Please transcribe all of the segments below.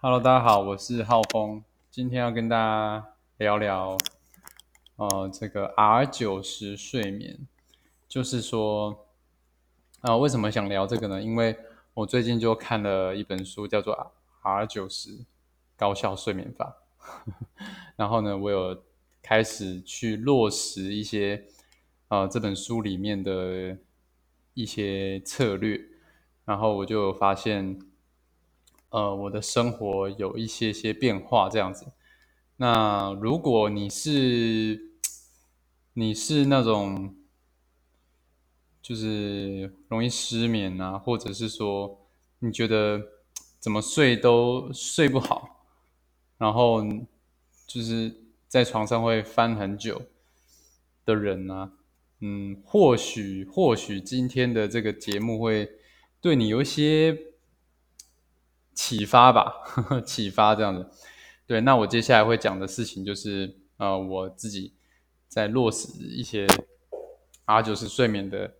Hello，大家好，我是浩峰，今天要跟大家聊聊，呃，这个 R 九十睡眠，就是说，啊、为什么想聊这个呢？因为我最近就看了一本书，叫做 R 九十高效睡眠法，然后呢，我有开始去落实一些，呃，这本书里面的一些策略，然后我就发现。呃，我的生活有一些些变化这样子。那如果你是你是那种就是容易失眠啊，或者是说你觉得怎么睡都睡不好，然后就是在床上会翻很久的人呢、嗯，或许或许今天的这个节目会对你有一些启发吧，呵 呵启发这样子。对，那我接下来会讲的事情就是，呃，我自己在落实一些 R 九十睡眠的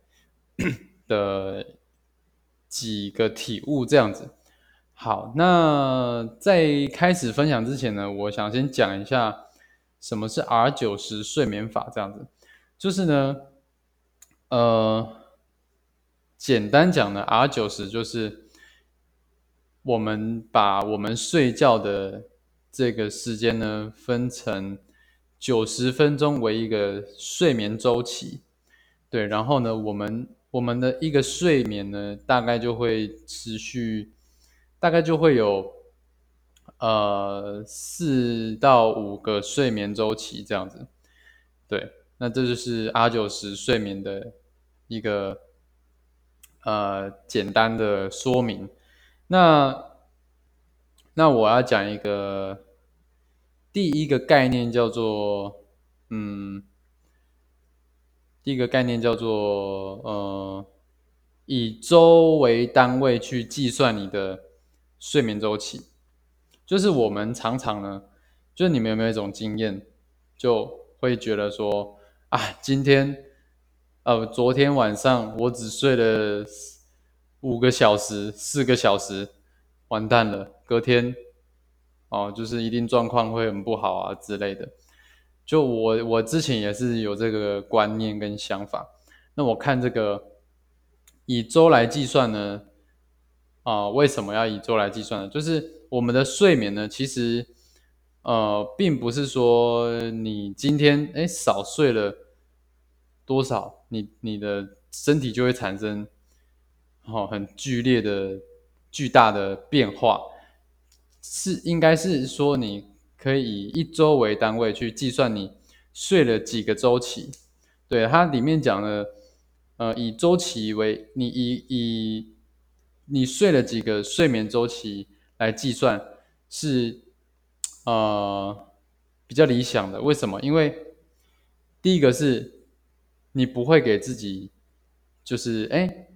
的几个体悟这样子。好，那在开始分享之前呢，我想先讲一下什么是 R 九十睡眠法这样子。就是呢，呃，简单讲呢，R 九十就是我们把我们睡觉的这个时间呢，分成九十分钟为一个睡眠周期，对，然后呢，我们我们的一个睡眠呢，大概就会持续，大概就会有呃四到五个睡眠周期这样子，对，那这就是 R 九十睡眠的一个呃简单的说明。那那我要讲一个第一个概念叫做嗯，第一个概念叫做呃，以周为单位去计算你的睡眠周期，就是我们常常呢，就是你们有没有一种经验，就会觉得说啊，今天呃，昨天晚上我只睡了五个小时、四个小时，完蛋了，隔天哦，就是一定状况会很不好啊之类的。就我我之前也是有这个观念跟想法。那我看这个以周来计算呢，啊、为什么要以周来计算呢？就是我们的睡眠呢，其实呃，并不是说你今天哎少睡了多少，你你的身体就会产生哦很剧烈的巨大的变化，是应该是说你可以以一周为单位去计算你睡了几个周期。对，它里面讲的，呃，以周期为你以以你睡了几个睡眠周期来计算是呃比较理想的。为什么？因为第一个是你不会给自己就是哎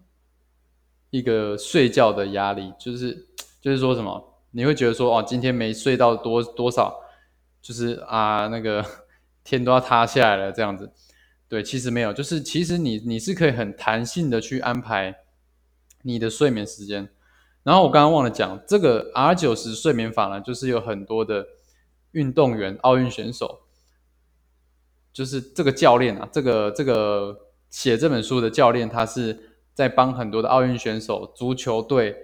一个睡觉的压力，就是就是说什么，你会觉得说哦，今天没睡到多多少，就是啊那个天都要塌下来了这样子。对，其实没有，就是其实你你是可以很弹性的去安排你的睡眠时间。然后我刚刚忘了讲，这个 R 九十睡眠法呢，就是有很多的运动员、奥运选手，就是这个教练啊，这个这个写这本书的教练，他是在帮很多的奥运选手、足球队，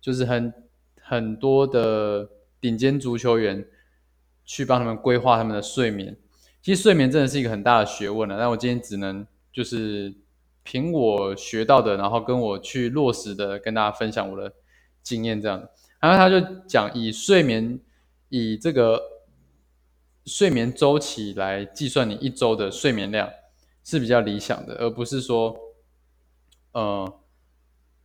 就是很很多的顶尖足球员，去帮他们规划他们的睡眠。其实睡眠真的是一个很大的学问了、但我今天只能就是凭我学到的，然后跟我去落实的，跟大家分享我的经验这样。然后他就讲以睡眠以这个睡眠周期来计算你一周的睡眠量是比较理想的，而不是说，呃，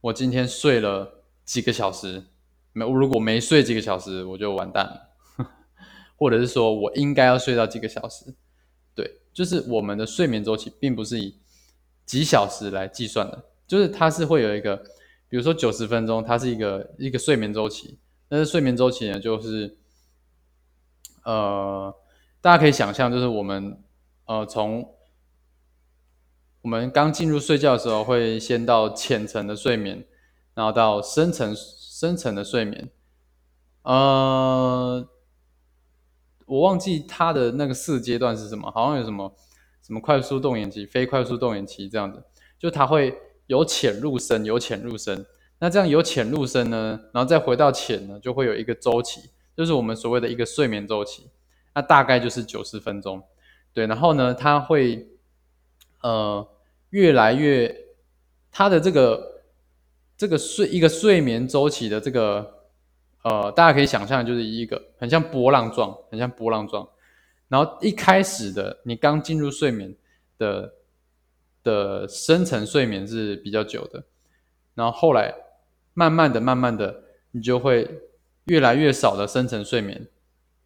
我今天睡了几个小时，没如果没睡几个小时我就完蛋了，或者是说我应该要睡到几个小时，对，就是我们的睡眠周期并不是以几小时来计算的，就是它是会有一个，比如说九十分钟，它是一个一个睡眠周期，但是睡眠周期呢，就是呃，大家可以想象，就是我们呃从我们刚进入睡觉的时候，会先到浅层的睡眠，然后到深层深层的睡眠，呃，我忘记它的那个四阶段是什么，好像有什么什么快速动眼期、非快速动眼期这样子，就它会由浅入深，由浅入深。那这样由浅入深呢，然后再回到浅呢，就会有一个周期，就是我们所谓的一个睡眠周期。那大概就是九十分钟，对。然后呢，它会呃越来越，它的这个这个睡一个睡眠周期的这个呃，大家可以想象，就是一个很像波浪状，很像波浪状。然后一开始的你刚进入睡眠的的深层睡眠是比较久的，然后后来慢慢的、慢慢的，你就会越来越少的深层睡眠，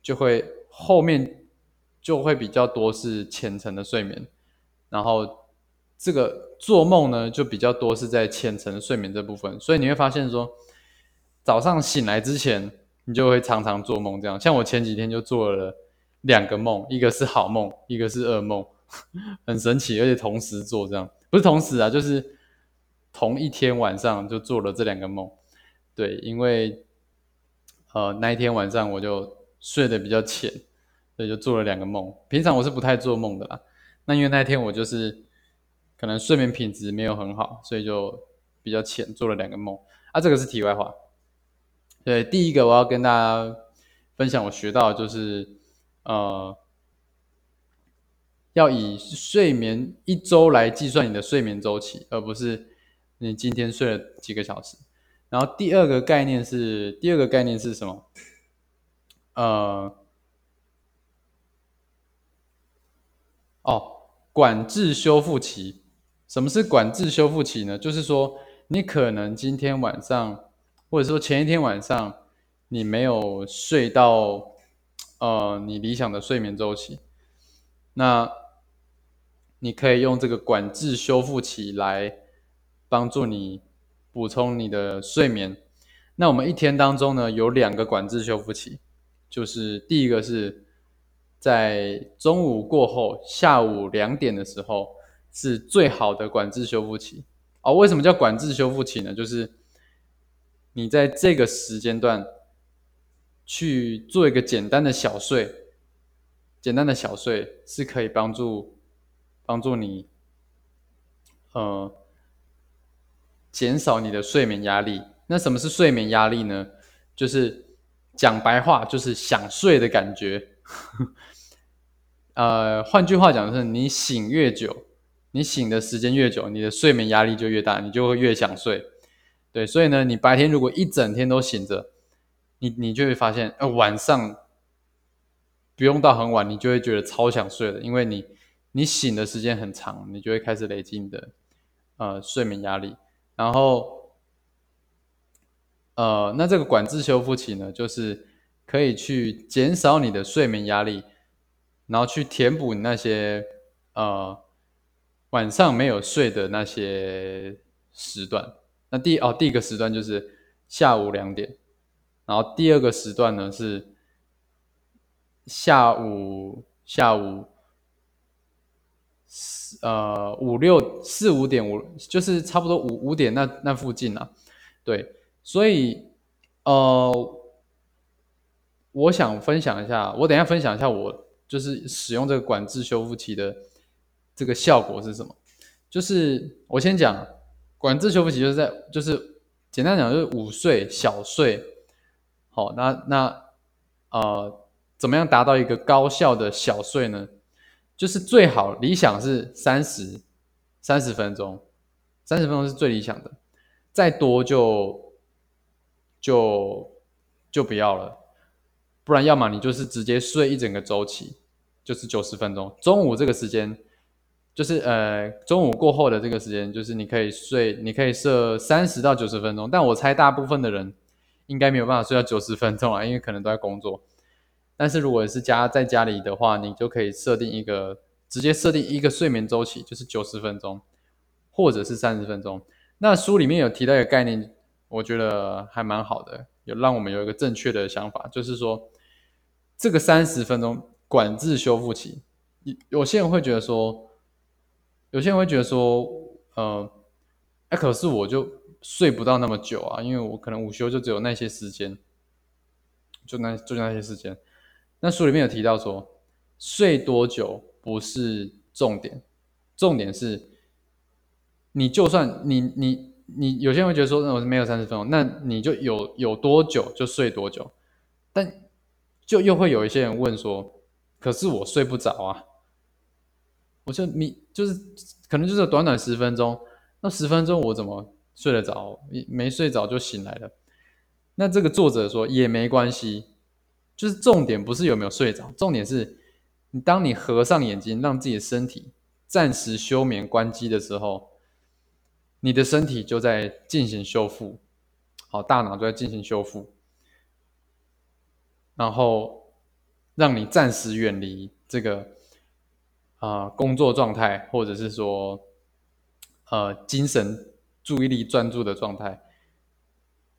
就会。后面就会比较多是浅层的睡眠，然后这个做梦呢就比较多是在浅层睡眠这部分，所以你会发现说早上醒来之前你就会常常做梦，这样像我前几天就做了两个梦，一个是好梦，一个是噩梦，很神奇，而且同时做这样不是同时啊，就是同一天晚上就做了这两个梦，对，因为呃那一天晚上我就。睡得比较浅，所以就做了两个梦。平常我是不太做梦的啦。那因为那天我就是可能睡眠品质没有很好，所以就比较浅，做了两个梦。啊，这个是题外话。对，第一个我要跟大家分享我学到的就是，呃，要以睡眠一周来计算你的睡眠周期，而不是你今天睡了几个小时。然后第二个概念是，第二个概念是什么？呃，哦，管制修复期，什么是管制修复期呢？就是说，你可能今天晚上，或者说前一天晚上，你没有睡到，呃，你理想的睡眠周期，那你可以用这个管制修复期来帮助你补充你的睡眠。那我们一天当中呢，有两个管制修复期。就是第一个是在中午过后，下午两点的时候是最好的管制修复期哦。为什么叫管制修复期呢？就是你在这个时间段去做一个简单的小睡，简单的小睡是可以帮助帮助你呃减少你的睡眠压力。那什么是睡眠压力呢？就是讲白话就是想睡的感觉，呃，换句话讲是，你醒越久，你醒的时间越久，你的睡眠压力就越大，你就会越想睡。对，所以呢，你白天如果一整天都醒着，你你就会发现，呃，晚上不用到很晚，你就会觉得超想睡了，因为你你醒的时间很长，你就会开始累积你的呃睡眠压力，然后。呃，那这个管制修复期呢，就是可以去减少你的睡眠压力，然后去填补你那些呃晚上没有睡的那些时段。那第哦，第一个时段就是下午两点，然后第二个时段呢是下午下午四呃五六四五点五，就是差不多五五点那那附近啊，对。所以，呃，我想分享一下，我等下分享一下我就是使用这个管制修复器的这个效果是什么。就是我先讲管制修复器，就是在就是简单讲就是午睡小睡。好，那那呃，怎么样达到一个高效的小睡呢？就是最好理想是三十三十分钟，三十分钟是最理想的，再多就。就就不要了，不然要么你就是直接睡一整个周期，就是九十分钟。中午这个时间，就是呃中午过后的这个时间，就是你可以睡，你可以设三十到九十分钟。但我猜大部分的人应该没有办法睡到九十分钟啊，因为可能都在工作。但是如果是家在家里的话，你就可以设定一个，直接设定一个睡眠周期，就是九十分钟，或者是三十分钟。那书里面有提到一个概念。我觉得还蛮好的，有让我们有一个正确的想法，就是说这个三十分钟管制修复期，有些人会觉得说，有些人会觉得说，呃，哎，可是我就睡不到那么久啊，因为我可能午休就只有那些时间。就那就那些时间。那书里面有提到说，睡多久不是重点，重点是，你就算你你你有些人会觉得说，那我没有三十分钟，那你就有有多久就睡多久，但就又会有一些人问说，可是我睡不着啊，我就你就是可能就是短短十分钟，那十分钟我怎么睡得着？没睡着就醒来了。那这个作者说也没关系，就是重点不是有没有睡着，重点是你当你合上眼睛，让自己的身体暂时休眠关机的时候，你的身体就在进行修复，好，大脑就在进行修复，然后让你暂时远离这个啊工作状态，或者是说呃精神注意力专注的状态。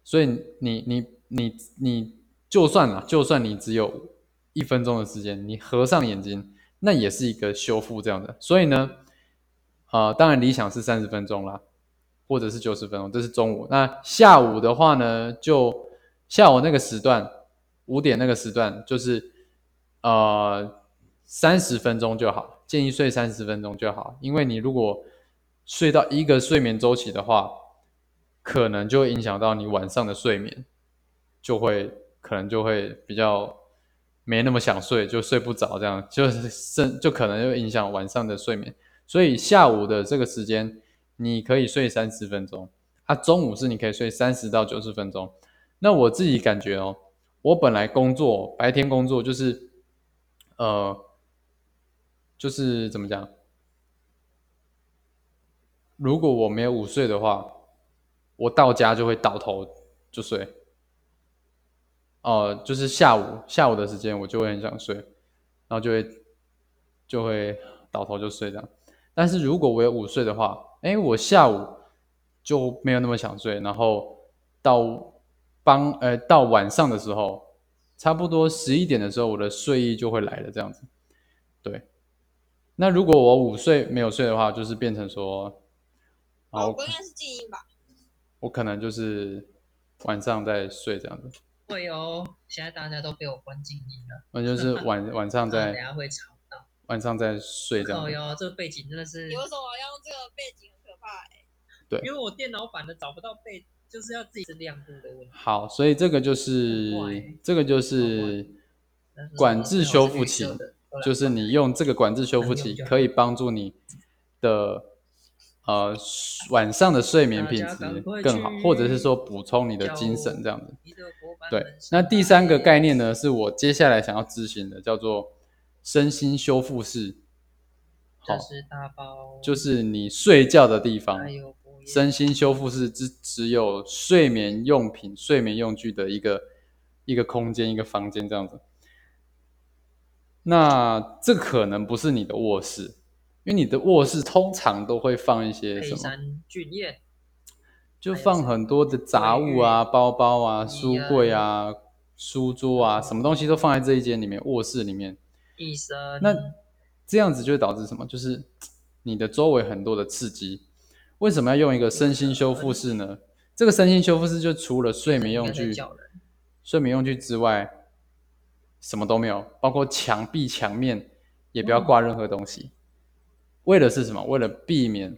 所以你你你你就算了，就算你只有一分钟的时间，你合上眼睛，那也是一个修复这样的。所以呢，啊，当然理想是三十分钟啦，或者是九十分钟，这是中午。那下午的话呢，就下午那个时段，五点那个时段，就是呃三十分钟就好，建议睡三十分钟就好。因为你如果睡到一个睡眠周期的话。可能就会影响到你晚上的睡眠，就会可能就会比较没那么想睡，就睡不着，这样就是就可能就影响晚上的睡眠。所以下午的这个时间，你可以睡三十分钟，啊，中午是你可以睡三十到九十分钟。那我自己感觉哦，我本来工作白天工作就是，呃，就是怎么讲？如果我没有午睡的话。我到家就会倒头就睡，哦，就是下午下午的时间我就会很想睡，然后就会就会倒头就睡这样。但是如果我有午睡的话，哎，我下午就没有那么想睡，然后到帮呃到晚上的时候，差不多十一点的时候，我的睡意就会来了这样子。对，那如果我午睡没有睡的话，就是变成说，哦，应该是静音吧。我可能就是晚上在睡这样子。会哦，现在大家都被我关静音了。那就是 晚晚上在。等下会吵到。晚上在睡这样。哦哟，这个背景真的是。你为什么要用这个背景？很可怕哎。对。因为我电脑版的找不到背，就是要自己是亮度的问题。好，所以这个就是这个就是管制修复器，就是你用这个管制修复器可以帮助你的。呃，晚上的睡眠品质更好，或者是说补充你的精神这样子。对，那第三个概念呢，是我接下来想要咨询的，叫做身心修复室。好，就是你睡觉的地方。身心修复室只只有睡眠用品、睡眠用具的一个一个空间、一个房间这样子。那这可能不是你的卧室。因为你的卧室通常都会放一些什么？就放很多的杂物啊，包包啊，书柜啊，书桌啊，什么东西都放在这一间里面，卧室里面。医生，那这样子就会导致什么？就是你的周围很多的刺激。为什么要用一个身心修复室呢？这个身心修复室就除了睡眠用具、睡眠用具之外，什么都没有，包括墙壁、墙面也不要挂任何东西。为的是什么？为了避免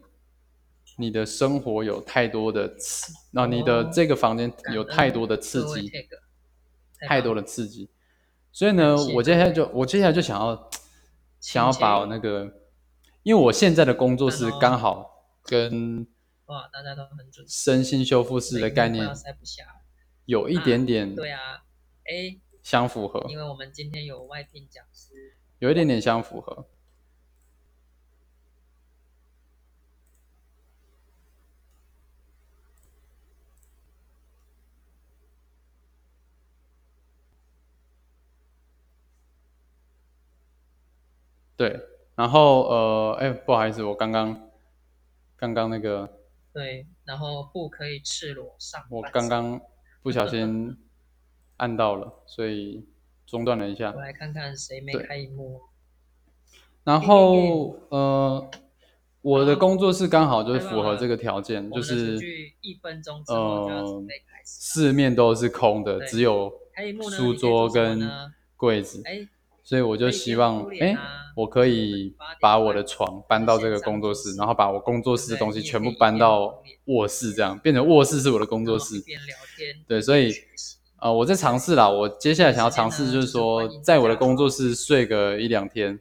你的生活有太多的刺，那你的这个房间有太多的刺激，太多的刺激。所以呢，我接下来就我接下来就想要想要把那个，因为我现在的工作是刚好跟哇，大家都很准，身心修复室的概念有一点点对啊，哎，相符合，因为我们今天有外聘讲师，有一点点相符合。对，然后呃，哎，不好意思，我刚刚刚刚那个对，然后不可以赤裸上。我刚刚不小心按到了，所以中断了一下。我来看看谁没开荧幕。然后呃，我的工作室刚好就是符合这个条件，就是一分钟之后就要准备开始，四面都是空的，只有书桌跟柜子，哎，所以我就希望，哎、我可以把我的床搬到这个工作室，然后把我工作室的东西全部搬到卧室，这样变成卧室是我的工作室。对，所以呃，我在尝试啦。我接下来想要尝试，就是说在我的工作室睡个一两天，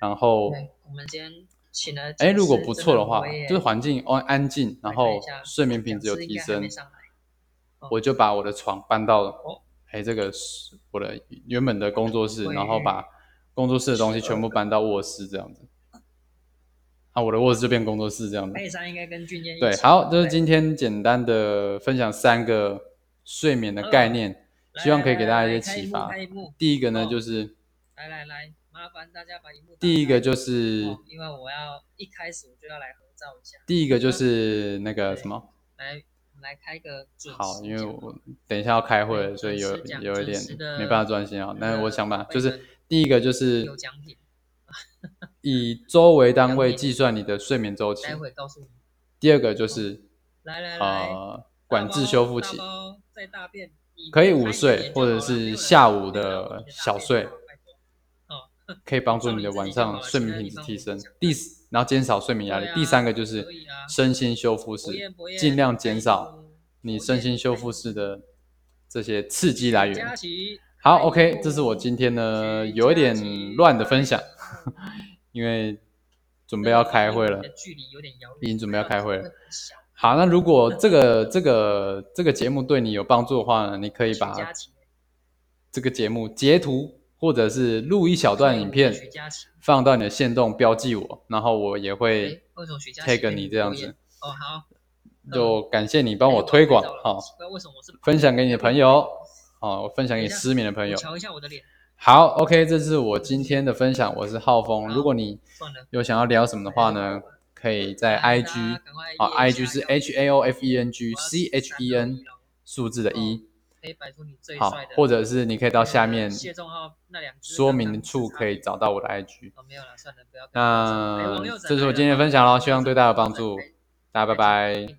然后，我们今天请了，哎，如果不错的话，就是是环境安安静，然后睡眠品质有提升，我就把我的床搬到了哎这个是我的原本的工作室，然后把工作室的东西全部搬到卧室这样子。啊，我的卧室就变工作室这样子。应该跟对，好，就是今天简单的分享三个睡眠的概念，希望可以给大家一些启发第一个呢，哦就是来来来，麻烦大家把荧幕。第一个就是哦因为我要一开始我就要来合照一下，第一个就是那个什么，来来开个准时好，因为我等一下要开会了，所以有有一点没办法专心啊。那我想吧，会就是第一个就是有奖品，以周为单位计算你的睡眠周期，待会告诉你。第二个就是来来来，呃管制修复期可以午睡或者是下午的小睡，可以帮助你的晚上睡眠品质提升。第四，然后减少睡眠压力第三个就是身心修复式尽量减少你身心修复式的这些刺激来源。好，OK，这是我今天呢有一点乱的分享，因为准备要开会了。距离有点遥远，已经准备要开会了好，那如果这个这个这个节目对你有帮助的话呢，你可以把这个节目截图或者是录一小段影片放到你的线动标记我，然后我也会 take 你这样子。哦，好，就感谢你帮我推广哎哈、分享给你的朋友，哦，我分享给失眠的朋友。瞧一下我的脸，好，OK，这是我今天的分享，我是浩峰。如果你，有想要聊什么的话呢，可以在 IG 好啊，IG 是 H A O F E N G C H E N 数字的一，可以摆出你最好，，或者是你可以到下面说明处可以找到我的 IG。哦，没有了，算了，不要干了。哎那这是我今天的分享喽，希望对大家有帮助，大家拜拜。